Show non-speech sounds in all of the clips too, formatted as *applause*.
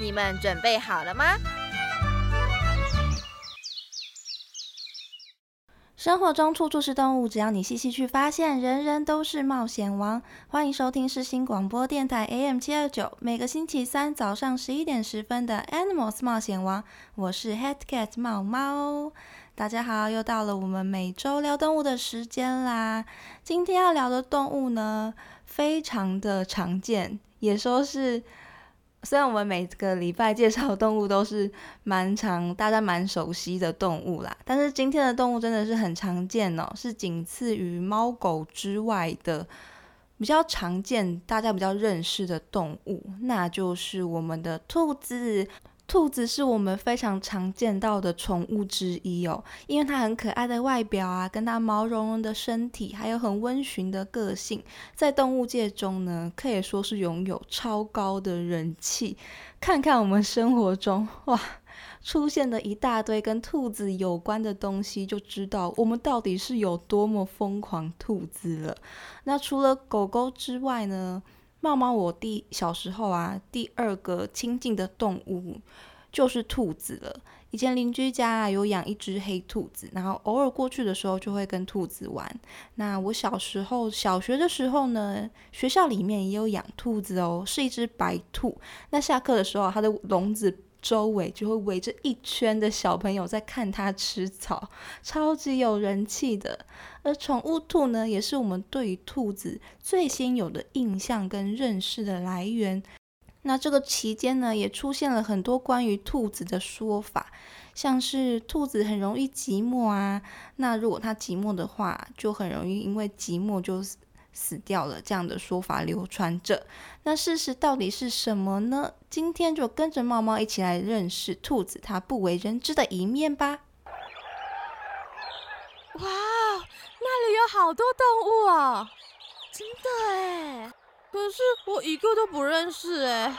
你们准备好了吗？生活中处处是动物，只要你细细去发现，人人都是冒险王。欢迎收听世新广播电台 AM 七二九，每个星期三早上十一点十分的 Animals 冒险王，我是 Head Cat 猫猫。大家好，又到了我们每周聊动物的时间啦。今天要聊的动物呢，非常的常见，也说是。虽然我们每个礼拜介绍的动物都是蛮常、大家蛮熟悉的动物啦，但是今天的动物真的是很常见哦，是仅次于猫狗之外的比较常见、大家比较认识的动物，那就是我们的兔子。兔子是我们非常常见到的宠物之一哦，因为它很可爱的外表啊，跟它毛茸茸的身体，还有很温驯的个性，在动物界中呢，可以说是拥有超高的人气。看看我们生活中哇，出现的一大堆跟兔子有关的东西，就知道我们到底是有多么疯狂兔子了。那除了狗狗之外呢？猫猫，我第小时候啊，第二个亲近的动物就是兔子了。以前邻居家有养一只黑兔子，然后偶尔过去的时候就会跟兔子玩。那我小时候小学的时候呢，学校里面也有养兔子哦，是一只白兔。那下课的时候，它的笼子。周围就会围着一圈的小朋友在看它吃草，超级有人气的。而宠物兔呢，也是我们对于兔子最先有的印象跟认识的来源。那这个期间呢，也出现了很多关于兔子的说法，像是兔子很容易寂寞啊，那如果它寂寞的话，就很容易因为寂寞就。死掉了，这样的说法流传着。那事实到底是什么呢？今天就跟着猫猫一起来认识兔子它不为人知的一面吧。哇，那里有好多动物啊！真的哎，可是我一个都不认识哎。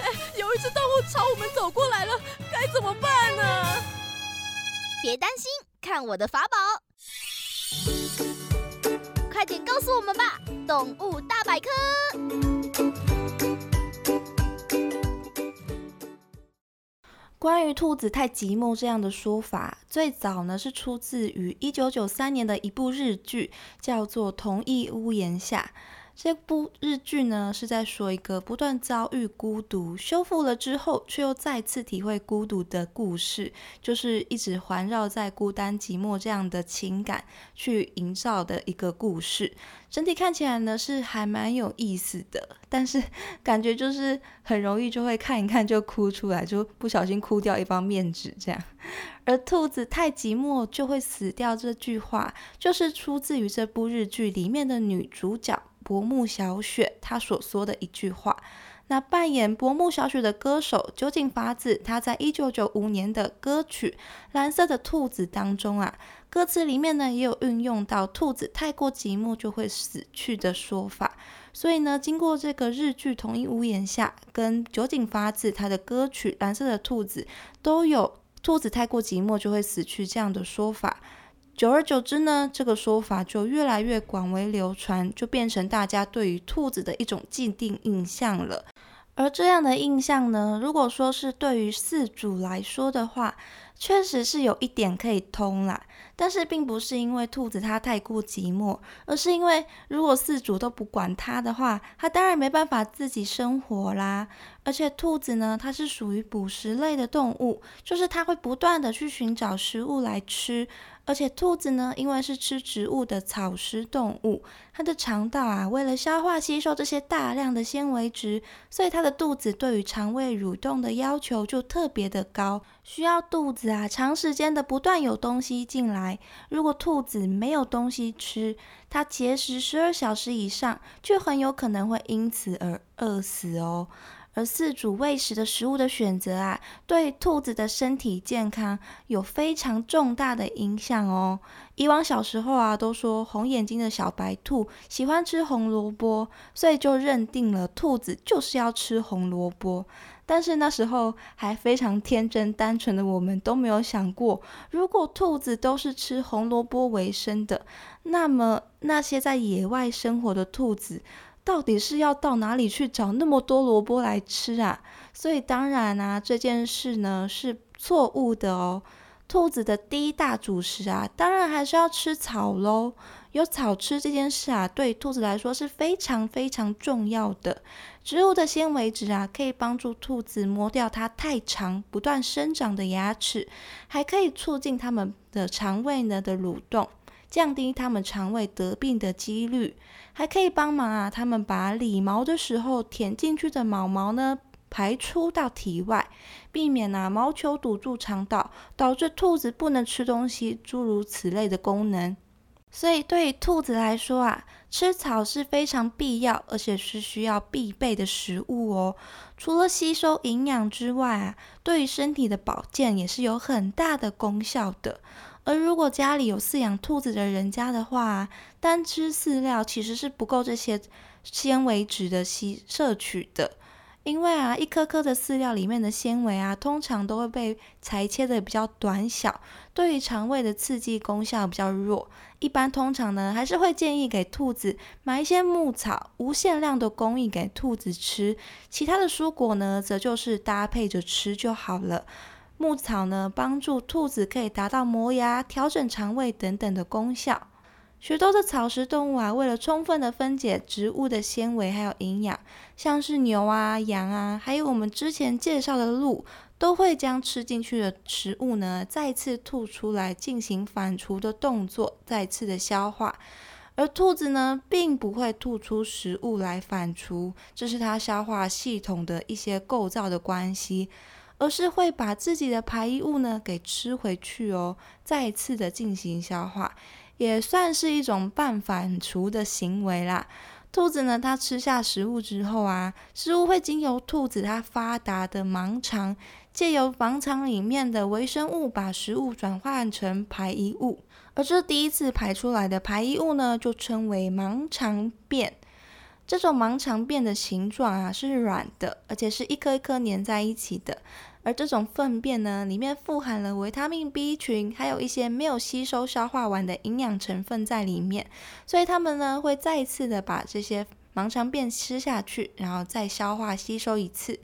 哎，有一只动物朝我们走过来了，该怎么办呢？别担心，看我的法宝。快点告诉我们吧，《动物大百科》。关于兔子太寂寞这样的说法，最早呢是出自于一九九三年的一部日剧，叫做《同一屋檐下》。这部日剧呢，是在说一个不断遭遇孤独、修复了之后，却又再次体会孤独的故事，就是一直环绕在孤单、寂寞这样的情感去营造的一个故事。整体看起来呢，是还蛮有意思的，但是 *laughs* 感觉就是很容易就会看一看就哭出来，就不小心哭掉一方面纸这样。而兔子太寂寞就会死掉这句话，就是出自于这部日剧里面的女主角。薄木小雪她所说的一句话。那扮演薄木小雪的歌手酒井法子，他在一九九五年的歌曲《蓝色的兔子》当中啊，歌词里面呢也有运用到兔子太过寂寞就会死去的说法。所以呢，经过这个日剧同一屋檐下，跟酒井法子他的歌曲《蓝色的兔子》都有兔子太过寂寞就会死去这样的说法。久而久之呢，这个说法就越来越广为流传，就变成大家对于兔子的一种既定印象了。而这样的印象呢，如果说是对于饲主来说的话，确实是有一点可以通啦。但是并不是因为兔子它太过寂寞，而是因为如果饲主都不管它的话，它当然没办法自己生活啦。而且兔子呢，它是属于捕食类的动物，就是它会不断的去寻找食物来吃。而且兔子呢，因为是吃植物的草食动物，它的肠道啊，为了消化吸收这些大量的纤维质，所以它的肚子对于肠胃蠕动的要求就特别的高。需要肚子啊长时间的不断有东西进来。如果兔子没有东西吃，它节食十二小时以上，就很有可能会因此而饿死哦。而饲主喂食的食物的选择啊，对兔子的身体健康有非常重大的影响哦。以往小时候啊，都说红眼睛的小白兔喜欢吃红萝卜，所以就认定了兔子就是要吃红萝卜。但是那时候还非常天真单纯的我们都没有想过，如果兔子都是吃红萝卜为生的，那么那些在野外生活的兔子。到底是要到哪里去找那么多萝卜来吃啊？所以当然啊，这件事呢是错误的哦。兔子的第一大主食啊，当然还是要吃草喽。有草吃这件事啊，对兔子来说是非常非常重要的。植物的纤维质啊，可以帮助兔子磨掉它太长不断生长的牙齿，还可以促进它们的肠胃呢的蠕动。降低它们肠胃得病的几率，还可以帮忙啊，它们把理毛的时候舔进去的毛毛呢排出到体外，避免啊毛球堵住肠道，导致兔子不能吃东西，诸如此类的功能。所以对兔子来说啊，吃草是非常必要，而且是需要必备的食物哦。除了吸收营养之外啊，对于身体的保健也是有很大的功效的。而如果家里有饲养兔子的人家的话，单吃饲料其实是不够这些纤维质的吸摄取的，因为啊，一颗颗的饲料里面的纤维啊，通常都会被裁切的比较短小，对于肠胃的刺激功效比较弱。一般通常呢，还是会建议给兔子买一些牧草，无限量的供应给兔子吃，其他的蔬果呢，则就是搭配着吃就好了。牧草呢，帮助兔子可以达到磨牙、调整肠胃等等的功效。许多的草食动物啊，为了充分的分解植物的纤维还有营养，像是牛啊、羊啊，还有我们之前介绍的鹿，都会将吃进去的食物呢，再次吐出来进行反刍的动作，再次的消化。而兔子呢，并不会吐出食物来反刍，这是它消化系统的一些构造的关系。而是会把自己的排遗物呢给吃回去哦，再次的进行消化，也算是一种半反刍的行为啦。兔子呢，它吃下食物之后啊，食物会经由兔子它发达的盲肠，借由盲肠里面的微生物把食物转换成排异物，而这第一次排出来的排异物呢，就称为盲肠便。这种盲肠便的形状啊是软的，而且是一颗一颗粘在一起的。而这种粪便呢，里面富含了维他命 B 群，还有一些没有吸收消化完的营养成分在里面，所以它们呢会再一次的把这些盲肠便吃下去，然后再消化吸收一次。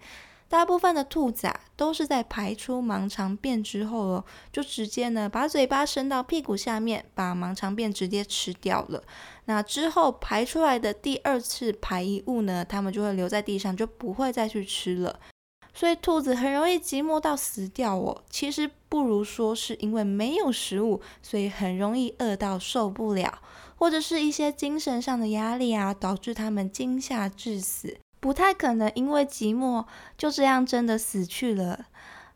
大部分的兔子啊，都是在排出盲肠便之后哦，就直接呢把嘴巴伸到屁股下面，把盲肠便直接吃掉了。那之后排出来的第二次排遗物呢，它们就会留在地上，就不会再去吃了。所以兔子很容易寂寞到死掉哦。其实不如说是因为没有食物，所以很容易饿到受不了，或者是一些精神上的压力啊，导致它们惊吓致死。不太可能因为寂寞就这样真的死去了。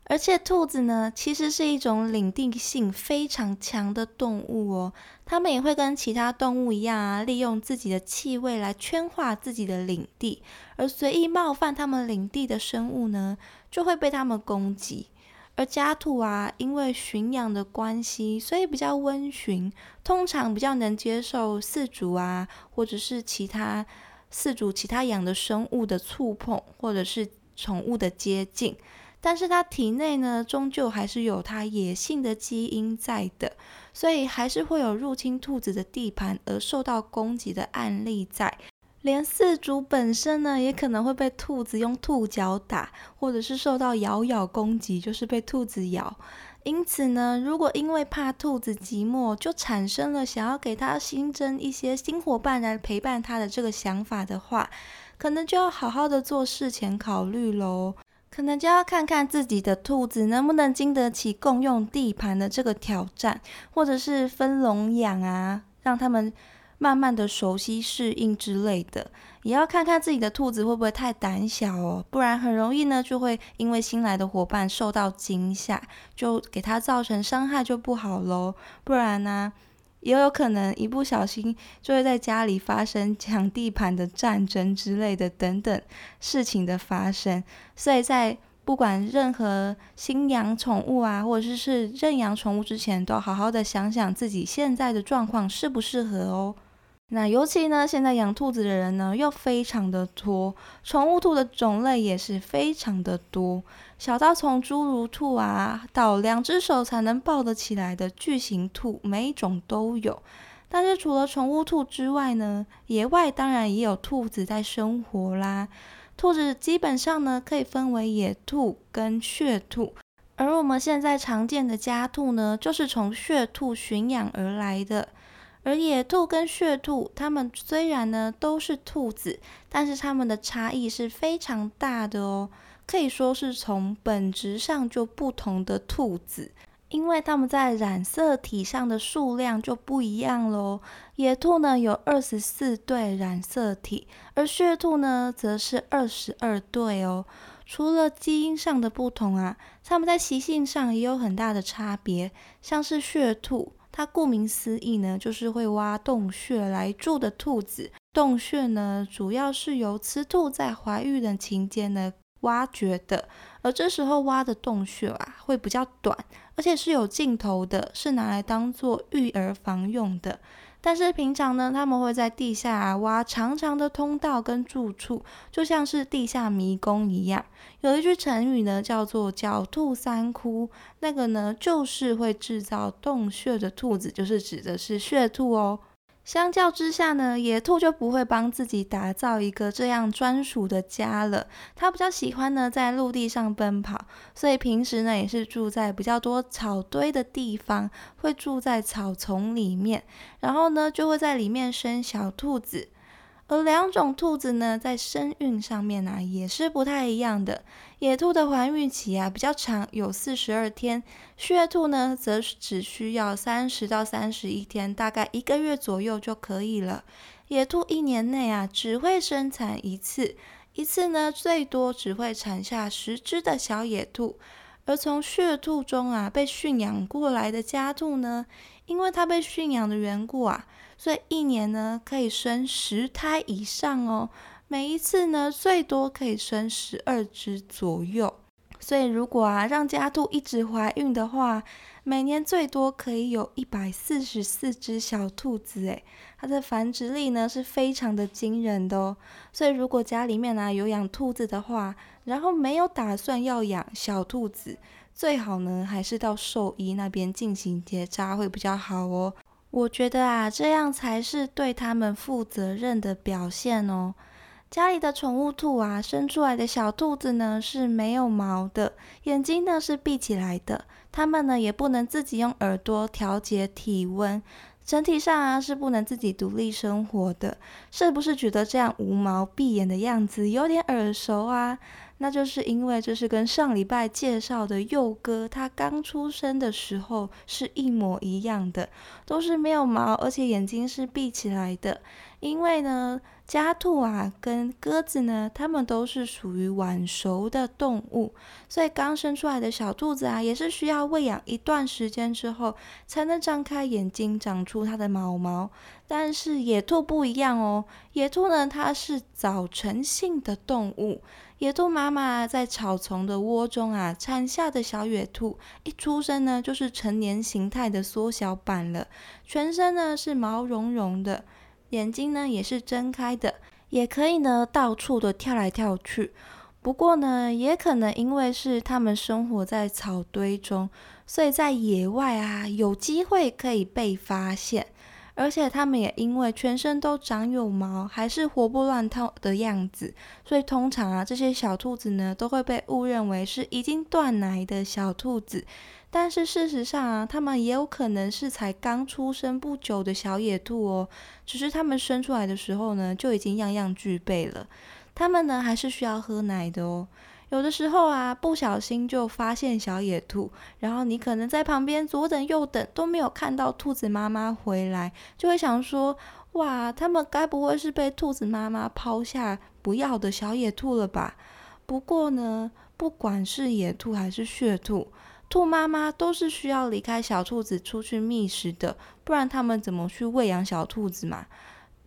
而且兔子呢，其实是一种领地性非常强的动物哦。它们也会跟其他动物一样啊，利用自己的气味来圈化自己的领地。而随意冒犯它们领地的生物呢，就会被它们攻击。而家兔啊，因为驯养的关系，所以比较温驯，通常比较能接受饲主啊，或者是其他。饲主其他养的生物的触碰，或者是宠物的接近，但是它体内呢，终究还是有它野性的基因在的，所以还是会有入侵兔子的地盘而受到攻击的案例在。连饲主本身呢，也可能会被兔子用兔脚打，或者是受到咬咬攻击，就是被兔子咬。因此呢，如果因为怕兔子寂寞，就产生了想要给它新增一些新伙伴来陪伴它的这个想法的话，可能就要好好的做事前考虑喽。可能就要看看自己的兔子能不能经得起共用地盘的这个挑战，或者是分笼养啊，让他们慢慢的熟悉适应之类的。也要看看自己的兔子会不会太胆小哦，不然很容易呢就会因为新来的伙伴受到惊吓，就给它造成伤害就不好喽。不然呢，也有可能一不小心就会在家里发生抢地盘的战争之类的等等事情的发生。所以在不管任何新养宠物啊，或者是是认养宠物之前，都要好好的想想自己现在的状况适不适合哦。那尤其呢，现在养兔子的人呢又非常的多，宠物兔的种类也是非常的多，小到从侏儒兔啊，到两只手才能抱得起来的巨型兔，每一种都有。但是除了宠物兔之外呢，野外当然也有兔子在生活啦。兔子基本上呢可以分为野兔跟血兔，而我们现在常见的家兔呢，就是从血兔驯养而来的。而野兔跟血兔，它们虽然呢都是兔子，但是它们的差异是非常大的哦，可以说是从本质上就不同的兔子，因为它们在染色体上的数量就不一样喽。野兔呢有二十四对染色体，而血兔呢则是二十二对哦。除了基因上的不同啊，它们在习性上也有很大的差别，像是血兔。它顾名思义呢，就是会挖洞穴来住的兔子。洞穴呢，主要是由雌兔在怀孕的期间呢挖掘的，而这时候挖的洞穴啊，会比较短，而且是有尽头的，是拿来当做育儿房用的。但是平常呢，他们会在地下挖长长的通道跟住处，就像是地下迷宫一样。有一句成语呢，叫做“狡兔三窟”，那个呢就是会制造洞穴的兔子，就是指的是血兔哦。相较之下呢，野兔就不会帮自己打造一个这样专属的家了。它比较喜欢呢在陆地上奔跑，所以平时呢也是住在比较多草堆的地方，会住在草丛里面，然后呢就会在里面生小兔子。而两种兔子呢，在生育上面呢，也是不太一样的。野兔的怀孕期啊比较长，有四十二天；血兔呢，则只需要三十到三十一天，大概一个月左右就可以了。野兔一年内啊，只会生产一次，一次呢，最多只会产下十只的小野兔。而从血兔中啊，被驯养过来的家兔呢，因为它被驯养的缘故啊。所以一年呢可以生十胎以上哦，每一次呢最多可以生十二只左右。所以如果啊让家兔一直怀孕的话，每年最多可以有一百四十四只小兔子诶，它的繁殖力呢是非常的惊人的哦。所以如果家里面呢有养兔子的话，然后没有打算要养小兔子，最好呢还是到兽医那边进行结扎会比较好哦。我觉得啊，这样才是对他们负责任的表现哦。家里的宠物兔啊，生出来的小兔子呢是没有毛的，眼睛呢是闭起来的，它们呢也不能自己用耳朵调节体温，整体上啊是不能自己独立生活的。是不是觉得这样无毛闭眼的样子有点耳熟啊？那就是因为这是跟上礼拜介绍的幼哥，他刚出生的时候是一模一样的，都是没有毛，而且眼睛是闭起来的。因为呢，家兔啊跟鸽子呢，它们都是属于晚熟的动物，所以刚生出来的小兔子啊，也是需要喂养一段时间之后，才能张开眼睛，长出它的毛毛。但是野兔不一样哦，野兔呢，它是早成性的动物。野兔妈妈在草丛的窝中啊产下的小野兔，一出生呢就是成年形态的缩小版了，全身呢是毛茸茸的，眼睛呢也是睁开的，也可以呢到处的跳来跳去。不过呢，也可能因为是它们生活在草堆中，所以在野外啊有机会可以被发现。而且它们也因为全身都长有毛，还是活蹦乱跳的样子，所以通常啊，这些小兔子呢都会被误认为是已经断奶的小兔子。但是事实上啊，它们也有可能是才刚出生不久的小野兔哦，只是它们生出来的时候呢就已经样样具备了。它们呢还是需要喝奶的哦。有的时候啊，不小心就发现小野兔，然后你可能在旁边左等右等都没有看到兔子妈妈回来，就会想说：哇，他们该不会是被兔子妈妈抛下不要的小野兔了吧？不过呢，不管是野兔还是血兔，兔妈妈都是需要离开小兔子出去觅食的，不然他们怎么去喂养小兔子嘛？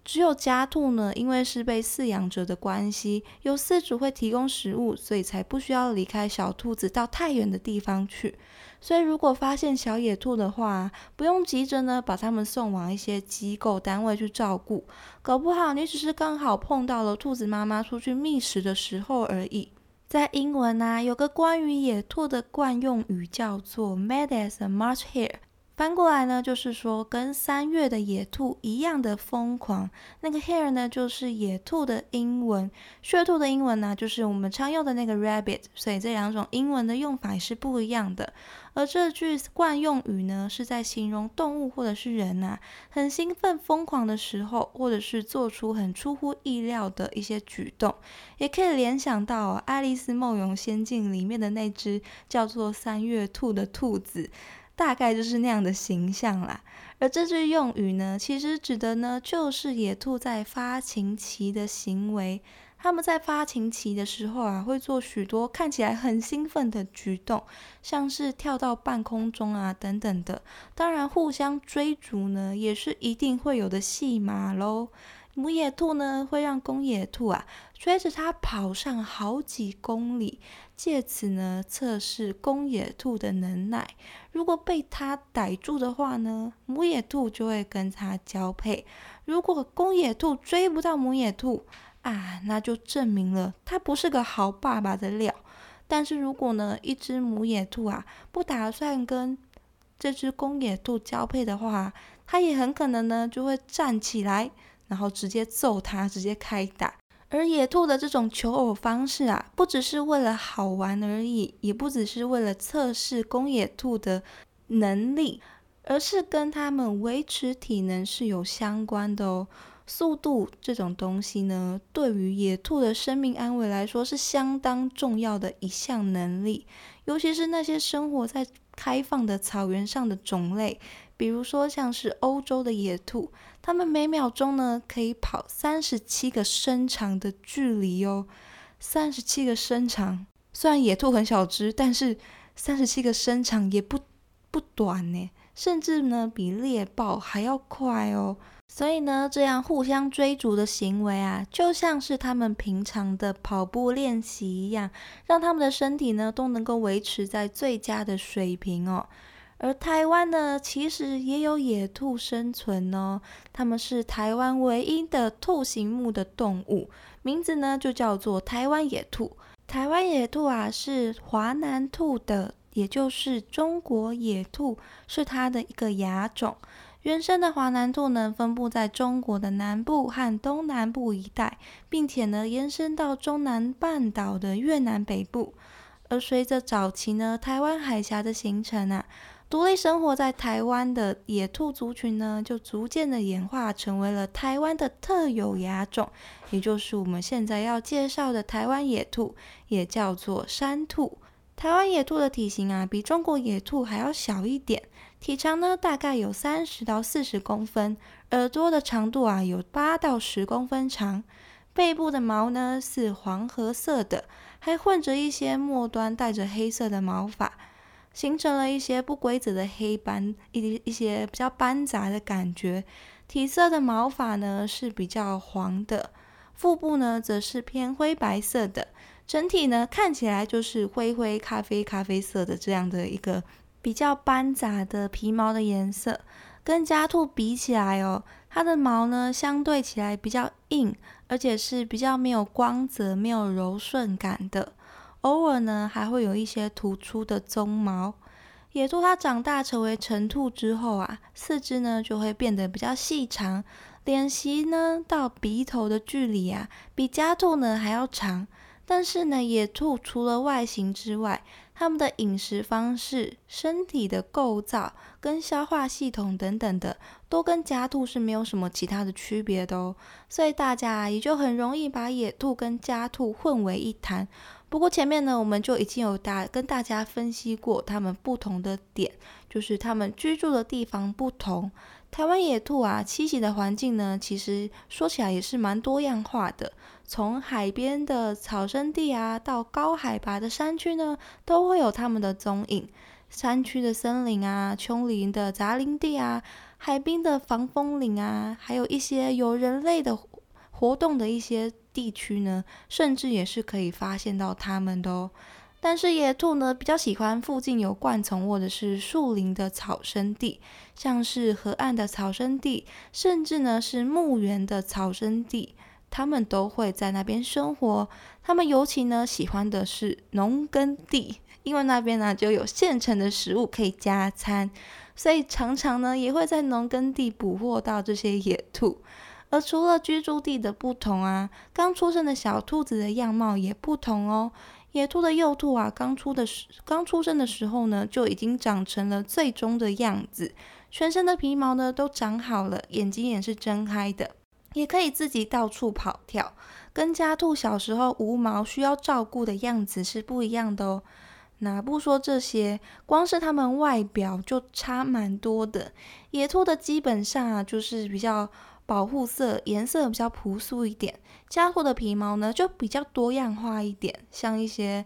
只有家兔呢，因为是被饲养者的关系，有饲主会提供食物，所以才不需要离开小兔子到太远的地方去。所以如果发现小野兔的话，不用急着呢把它们送往一些机构单位去照顾，搞不好你只是刚好碰到了兔子妈妈出去觅食的时候而已。在英文啊，有个关于野兔的惯用语叫做 “mad as a March hare”。翻过来呢，就是说跟三月的野兔一样的疯狂。那个 hare 呢，就是野兔的英文；血兔的英文呢，就是我们常用的那个 rabbit。所以这两种英文的用法也是不一样的。而这句惯用语呢，是在形容动物或者是人呐，很兴奋、疯狂的时候，或者是做出很出乎意料的一些举动，也可以联想到《爱丽丝梦游仙境》里面的那只叫做三月兔的兔子。大概就是那样的形象啦。而这句用语呢，其实指的呢，就是野兔在发情期的行为。他们在发情期的时候啊，会做许多看起来很兴奋的举动，像是跳到半空中啊等等的。当然，互相追逐呢，也是一定会有的戏码喽。母野兔呢，会让公野兔啊追着它跑上好几公里，借此呢测试公野兔的能耐。如果被它逮住的话呢，母野兔就会跟它交配。如果公野兔追不到母野兔啊，那就证明了它不是个好爸爸的料。但是如果呢，一只母野兔啊不打算跟这只公野兔交配的话，它也很可能呢就会站起来。然后直接揍它，直接开打。而野兔的这种求偶方式啊，不只是为了好玩而已，也不只是为了测试公野兔的能力，而是跟它们维持体能是有相关的哦。速度这种东西呢，对于野兔的生命安危来说是相当重要的一项能力，尤其是那些生活在开放的草原上的种类。比如说，像是欧洲的野兔，它们每秒钟呢可以跑三十七个身长的距离哦。三十七个身长，虽然野兔很小只，但是三十七个身长也不不短呢，甚至呢比猎豹还要快哦。所以呢，这样互相追逐的行为啊，就像是他们平常的跑步练习一样，让他们的身体呢都能够维持在最佳的水平哦。而台湾呢，其实也有野兔生存哦。它们是台湾唯一的兔形目的动物，名字呢就叫做台湾野兔。台湾野兔啊，是华南兔的，也就是中国野兔，是它的一个亚种。原生的华南兔呢，分布在中国的南部和东南部一带，并且呢，延伸到中南半岛的越南北部。而随着早期呢，台湾海峡的形成啊。独立生活在台湾的野兔族群呢，就逐渐的演化成为了台湾的特有亚种，也就是我们现在要介绍的台湾野兔，也叫做山兔。台湾野兔的体型啊，比中国野兔还要小一点，体长呢大概有三十到四十公分，耳朵的长度啊有八到十公分长，背部的毛呢是黄褐色的，还混着一些末端带着黑色的毛发。形成了一些不规则的黑斑，一一些比较斑杂的感觉。体色的毛发呢是比较黄的，腹部呢则是偏灰白色的，整体呢看起来就是灰灰咖啡咖啡色的这样的一个比较斑杂的皮毛的颜色。跟家兔比起来哦，它的毛呢相对起来比较硬，而且是比较没有光泽、没有柔顺感的。偶尔呢，还会有一些突出的鬃毛。野兔它长大成为成兔之后啊，四肢呢就会变得比较细长，脸鳍呢到鼻头的距离啊，比家兔呢还要长。但是呢，野兔除了外形之外，他们的饮食方式、身体的构造跟消化系统等等的，都跟家兔是没有什么其他的区别的哦。所以大家也就很容易把野兔跟家兔混为一谈。不过前面呢，我们就已经有大跟大家分析过它们不同的点，就是它们居住的地方不同，台湾野兔啊，栖息的环境呢，其实说起来也是蛮多样化的。从海边的草生地啊，到高海拔的山区呢，都会有它们的踪影。山区的森林啊，丘陵的杂林地啊，海滨的防风林啊，还有一些有人类的活动的一些地区呢，甚至也是可以发现到它们的哦。但是野兔呢，比较喜欢附近有灌丛或者是树林的草生地，像是河岸的草生地，甚至呢是墓园的草生地，它们都会在那边生活。它们尤其呢喜欢的是农耕地，因为那边呢就有现成的食物可以加餐，所以常常呢也会在农耕地捕获到这些野兔。而除了居住地的不同啊，刚出生的小兔子的样貌也不同哦。野兔的幼兔啊，刚出的时刚出生的时候呢，就已经长成了最终的样子，全身的皮毛呢都长好了，眼睛也是睁开的，也可以自己到处跑跳，跟家兔小时候无毛需要照顾的样子是不一样的哦。那不说这些，光是它们外表就差蛮多的。野兔的基本上啊，就是比较。保护色颜色比较朴素一点，家兔的皮毛呢就比较多样化一点，像一些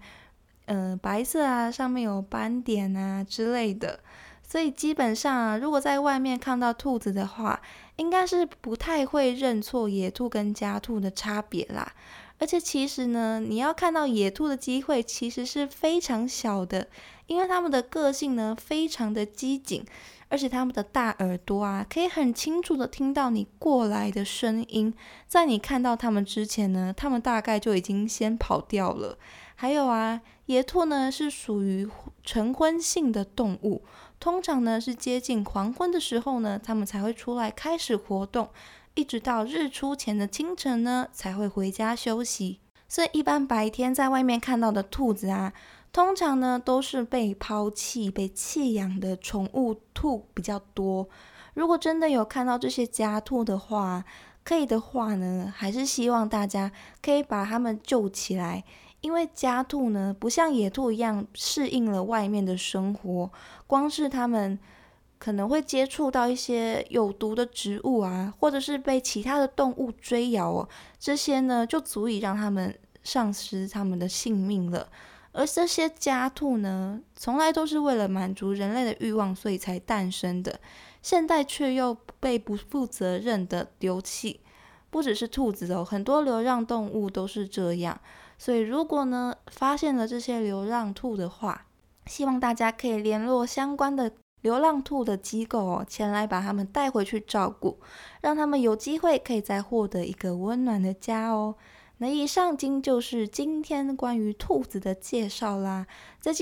嗯白色啊，上面有斑点啊之类的。所以基本上啊，如果在外面看到兔子的话，应该是不太会认错野兔跟家兔的差别啦。而且其实呢，你要看到野兔的机会其实是非常小的，因为它们的个性呢非常的机警。而且它们的大耳朵啊，可以很清楚的听到你过来的声音。在你看到它们之前呢，它们大概就已经先跑掉了。还有啊，野兔呢是属于晨昏性的动物，通常呢是接近黄昏的时候呢，它们才会出来开始活动，一直到日出前的清晨呢才会回家休息。所以一般白天在外面看到的兔子啊。通常呢，都是被抛弃、被弃养的宠物兔比较多。如果真的有看到这些家兔的话，可以的话呢，还是希望大家可以把它们救起来。因为家兔呢，不像野兔一样适应了外面的生活，光是它们可能会接触到一些有毒的植物啊，或者是被其他的动物追咬哦，这些呢，就足以让它们丧失它们的性命了。而这些家兔呢，从来都是为了满足人类的欲望，所以才诞生的。现代却又被不负责任的丢弃，不只是兔子哦，很多流浪动物都是这样。所以，如果呢发现了这些流浪兔的话，希望大家可以联络相关的流浪兔的机构哦，前来把它们带回去照顾，让他们有机会可以再获得一个温暖的家哦。那以上今就是今天关于兔子的介绍啦。再见